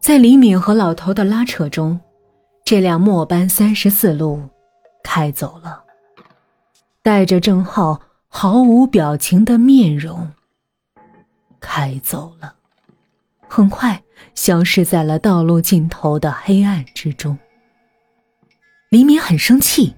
在李敏和老头的拉扯中，这辆末班三十四路开走了，带着郑浩毫无表情的面容开走了，很快消失在了道路尽头的黑暗之中。李敏很生气，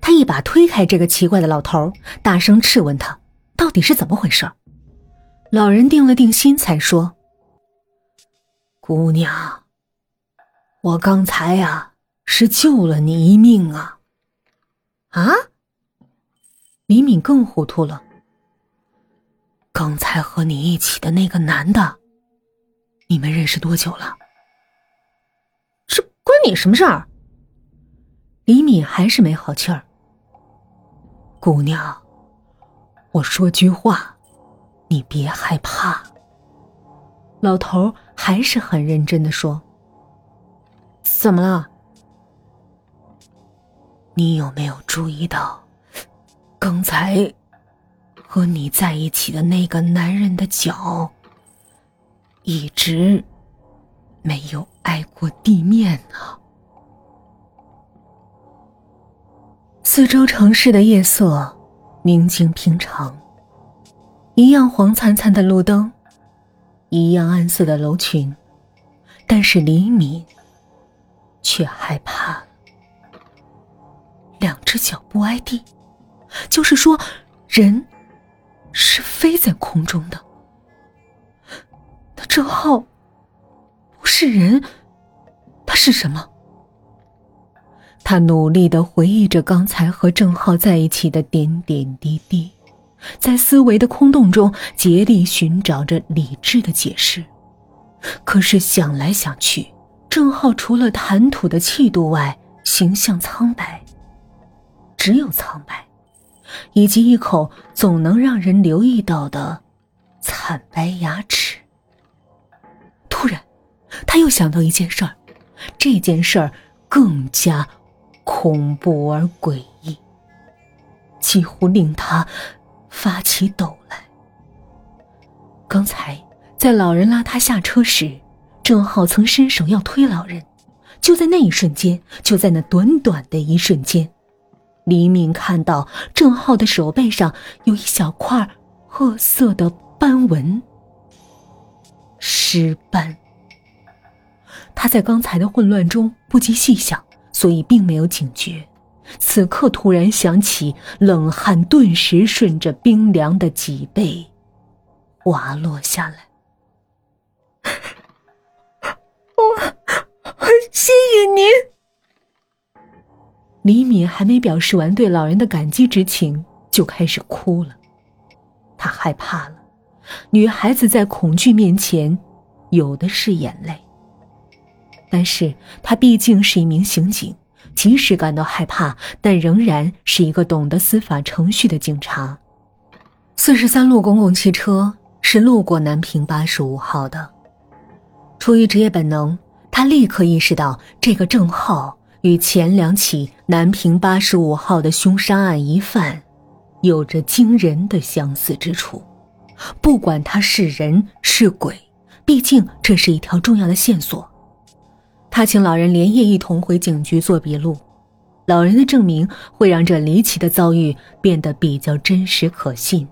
他一把推开这个奇怪的老头，大声质问他：“到底是怎么回事？”老人定了定心，才说：“姑娘，我刚才呀是救了你一命啊！”啊！李敏更糊涂了。刚才和你一起的那个男的，你们认识多久了？这关你什么事儿？李敏还是没好气儿。姑娘，我说句话，你别害怕。老头还是很认真的说：“怎么了？你有没有注意到，刚才和你在一起的那个男人的脚，一直没有挨过地面呢？”四周城市的夜色宁静平常，一样黄灿灿的路灯，一样暗色的楼群，但是李敏却害怕。两只脚不挨地，就是说，人是飞在空中的。那郑浩不是人，他是什么？他努力的回忆着刚才和郑浩在一起的点点滴滴，在思维的空洞中竭力寻找着理智的解释。可是想来想去，郑浩除了谈吐的气度外，形象苍白，只有苍白，以及一口总能让人留意到的惨白牙齿。突然，他又想到一件事儿，这件事儿更加。恐怖而诡异，几乎令他发起抖来。刚才在老人拉他下车时，郑浩曾伸手要推老人，就在那一瞬间，就在那短短的一瞬间，李敏看到郑浩的手背上有一小块褐色的斑纹，尸斑。他在刚才的混乱中不及细想。所以并没有警觉，此刻突然想起，冷汗顿时顺着冰凉的脊背滑落下来。我，谢谢您。李敏还没表示完对老人的感激之情，就开始哭了。她害怕了，女孩子在恐惧面前，有的是眼泪。但是她毕竟是一名刑警，即使感到害怕，但仍然是一个懂得司法程序的警察。四十三路公共汽车是路过南平八十五号的，出于职业本能，他立刻意识到这个郑浩与前两起南平八十五号的凶杀案疑犯有着惊人的相似之处。不管他是人是鬼，毕竟这是一条重要的线索。他请老人连夜一同回警局做笔录，老人的证明会让这离奇的遭遇变得比较真实可信。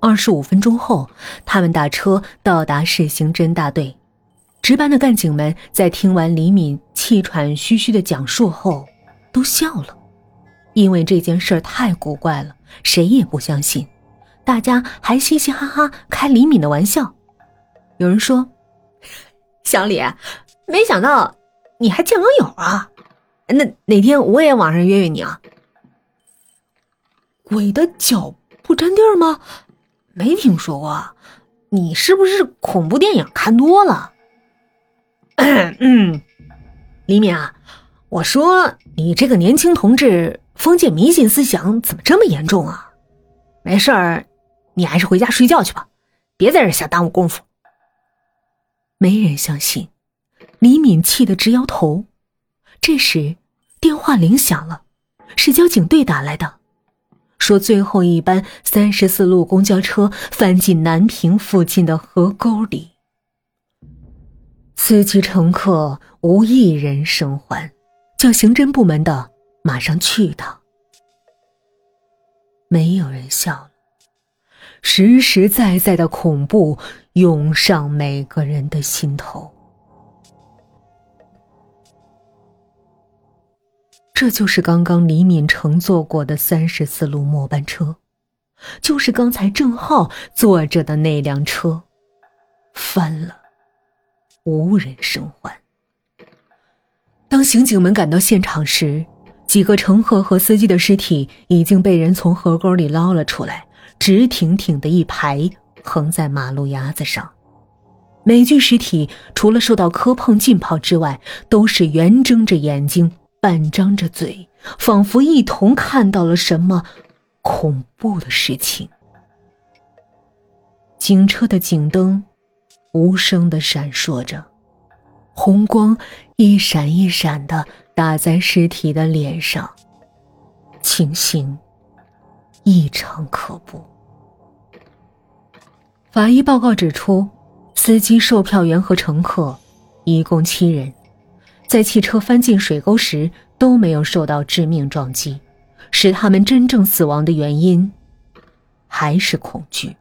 二十五分钟后，他们打车到达市刑侦大队，值班的干警们在听完李敏气喘吁吁的讲述后，都笑了，因为这件事太古怪了，谁也不相信。大家还嘻嘻哈哈开李敏的玩笑，有人说：“ 小李。”没想到你还见网友啊？那哪天我也网上约约你啊？鬼的脚不沾地儿吗？没听说过。你是不是恐怖电影看多了？嗯，李敏啊，我说你这个年轻同志封建迷信思想怎么这么严重啊？没事儿，你还是回家睡觉去吧，别在这瞎耽误功夫。没人相信。李敏气得直摇头。这时，电话铃响了，是交警队打来的，说最后一班三十四路公交车翻进南平附近的河沟里。司机乘客无一人生还，叫刑侦部门的马上去一趟。没有人笑了，实实在在的恐怖涌上每个人的心头。这就是刚刚李敏乘坐过的三十四路末班车，就是刚才郑浩坐着的那辆车，翻了，无人生还。当刑警们赶到现场时，几个乘客和司机的尸体已经被人从河沟里捞了出来，直挺挺的一排横在马路牙子上。每具尸体除了受到磕碰浸泡之外，都是圆睁着眼睛。半张着嘴，仿佛一同看到了什么恐怖的事情。警车的警灯无声的闪烁着，红光一闪一闪的打在尸体的脸上，情形异常可怖。法医报告指出，司机、售票员和乘客一共七人。在汽车翻进水沟时都没有受到致命撞击，使他们真正死亡的原因还是恐惧。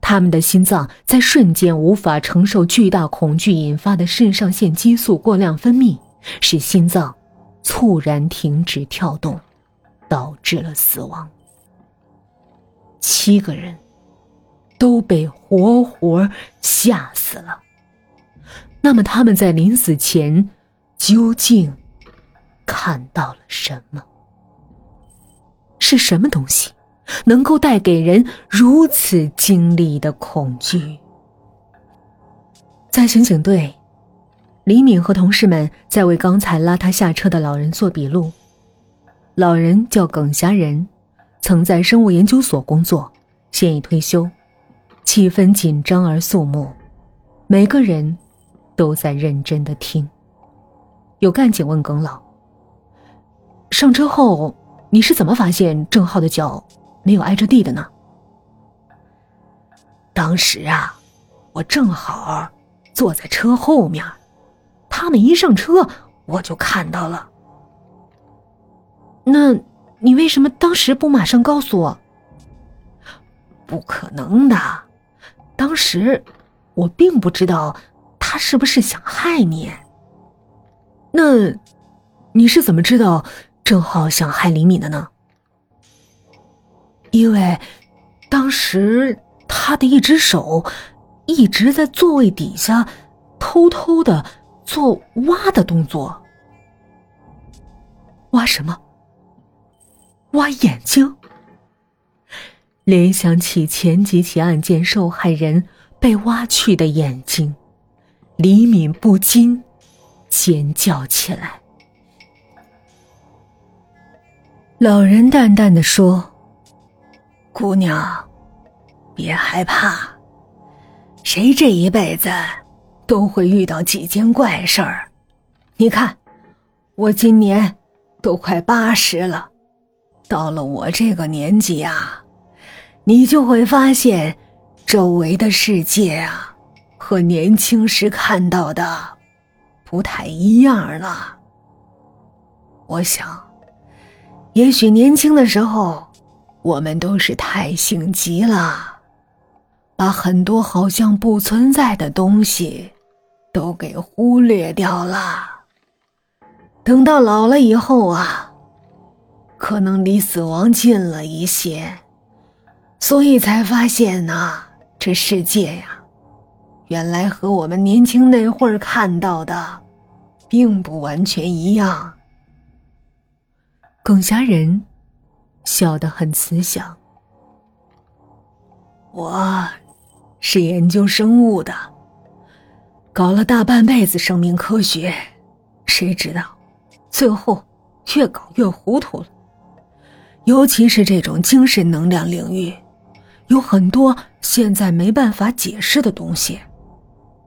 他们的心脏在瞬间无法承受巨大恐惧引发的肾上腺激素过量分泌，使心脏猝然停止跳动，导致了死亡。七个人都被活活吓死了。那么他们在临死前究竟看到了什么？是什么东西能够带给人如此经历的恐惧？在刑警队，李敏和同事们在为刚才拉他下车的老人做笔录。老人叫耿霞仁，曾在生物研究所工作，现已退休。气氛紧张而肃穆，每个人。都在认真的听。有干警问耿老：“上车后你是怎么发现郑浩的脚没有挨着地的呢？”当时啊，我正好坐在车后面，他们一上车我就看到了。那你为什么当时不马上告诉我？不可能的，当时我并不知道。他是不是想害你？那你是怎么知道郑浩想害李敏的呢？因为当时他的一只手一直在座位底下偷偷的做挖的动作。挖什么？挖眼睛？联想起前几起案件受害人被挖去的眼睛。李敏不禁尖叫起来。老人淡淡的说：“姑娘，别害怕。谁这一辈子都会遇到几件怪事儿。你看，我今年都快八十了，到了我这个年纪啊，你就会发现周围的世界啊。”和年轻时看到的不太一样了。我想，也许年轻的时候，我们都是太性急了，把很多好像不存在的东西都给忽略掉了。等到老了以后啊，可能离死亡近了一些，所以才发现呢，这世界呀。原来和我们年轻那会儿看到的，并不完全一样。耿霞人笑得很慈祥。我是研究生物的，搞了大半辈子生命科学，谁知道最后越搞越糊涂了。尤其是这种精神能量领域，有很多现在没办法解释的东西。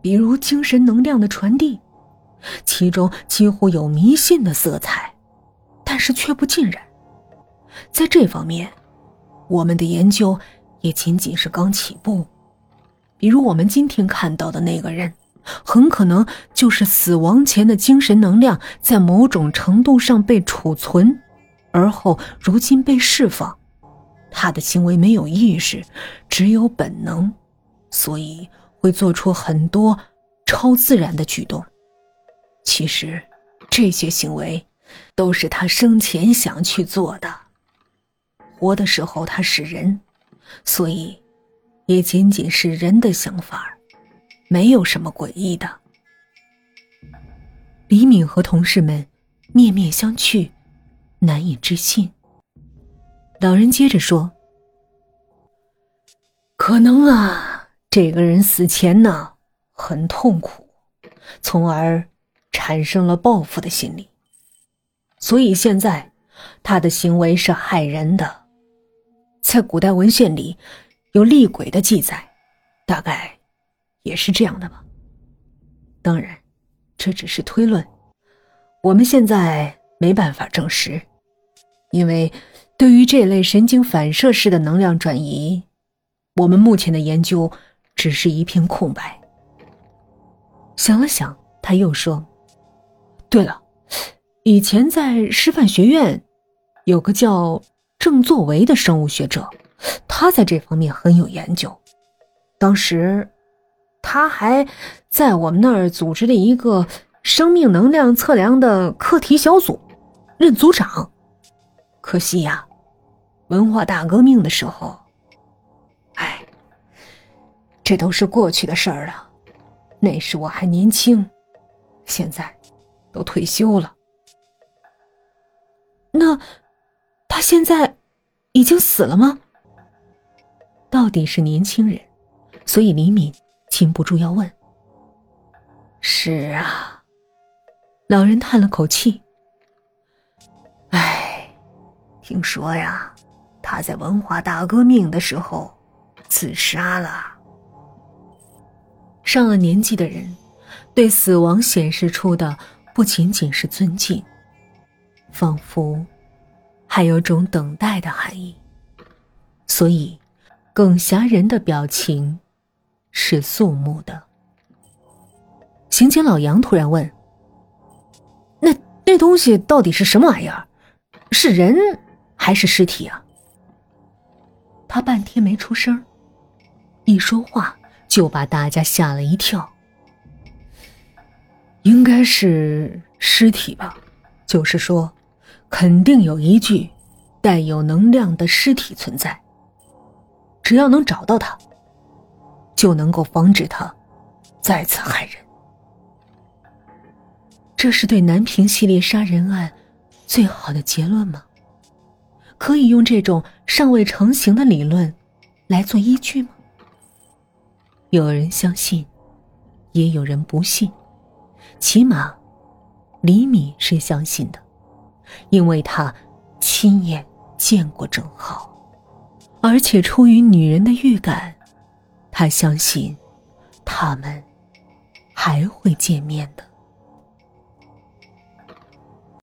比如精神能量的传递，其中几乎有迷信的色彩，但是却不尽然。在这方面，我们的研究也仅仅是刚起步。比如我们今天看到的那个人，很可能就是死亡前的精神能量在某种程度上被储存，而后如今被释放。他的行为没有意识，只有本能，所以会做出很多超自然的举动。其实，这些行为都是他生前想去做的。活的时候他是人，所以也仅仅是人的想法。没有什么诡异的。李敏和同事们面面相觑，难以置信。老人接着说：“可能啊，这个人死前呢很痛苦，从而产生了报复的心理，所以现在他的行为是害人的。在古代文献里有厉鬼的记载，大概。”也是这样的吧。当然，这只是推论，我们现在没办法证实，因为对于这类神经反射式的能量转移，我们目前的研究只是一片空白。想了想，他又说：“对了，以前在师范学院有个叫郑作为的生物学者，他在这方面很有研究，当时。”他还在我们那儿组织了一个生命能量测量的课题小组，任组长。可惜呀，文化大革命的时候，这都是过去的事儿了。那时我还年轻，现在都退休了。那他现在已经死了吗？到底是年轻人，所以李敏。禁不住要问。是啊，老人叹了口气。唉，听说呀，他在文化大革命的时候自杀了。上了年纪的人，对死亡显示出的不仅仅是尊敬，仿佛还有种等待的含义。所以，耿侠人的表情。是肃穆的。刑警老杨突然问：“那那东西到底是什么玩意儿？是人还是尸体啊？”他半天没出声，一说话就把大家吓了一跳。应该是尸体吧，就是说，肯定有一具带有能量的尸体存在。只要能找到它。就能够防止他再次害人。这是对南平系列杀人案最好的结论吗？可以用这种尚未成型的理论来做依据吗？有人相信，也有人不信。起码，李米是相信的，因为他亲眼见过郑浩，而且出于女人的预感。他相信，他们还会见面的。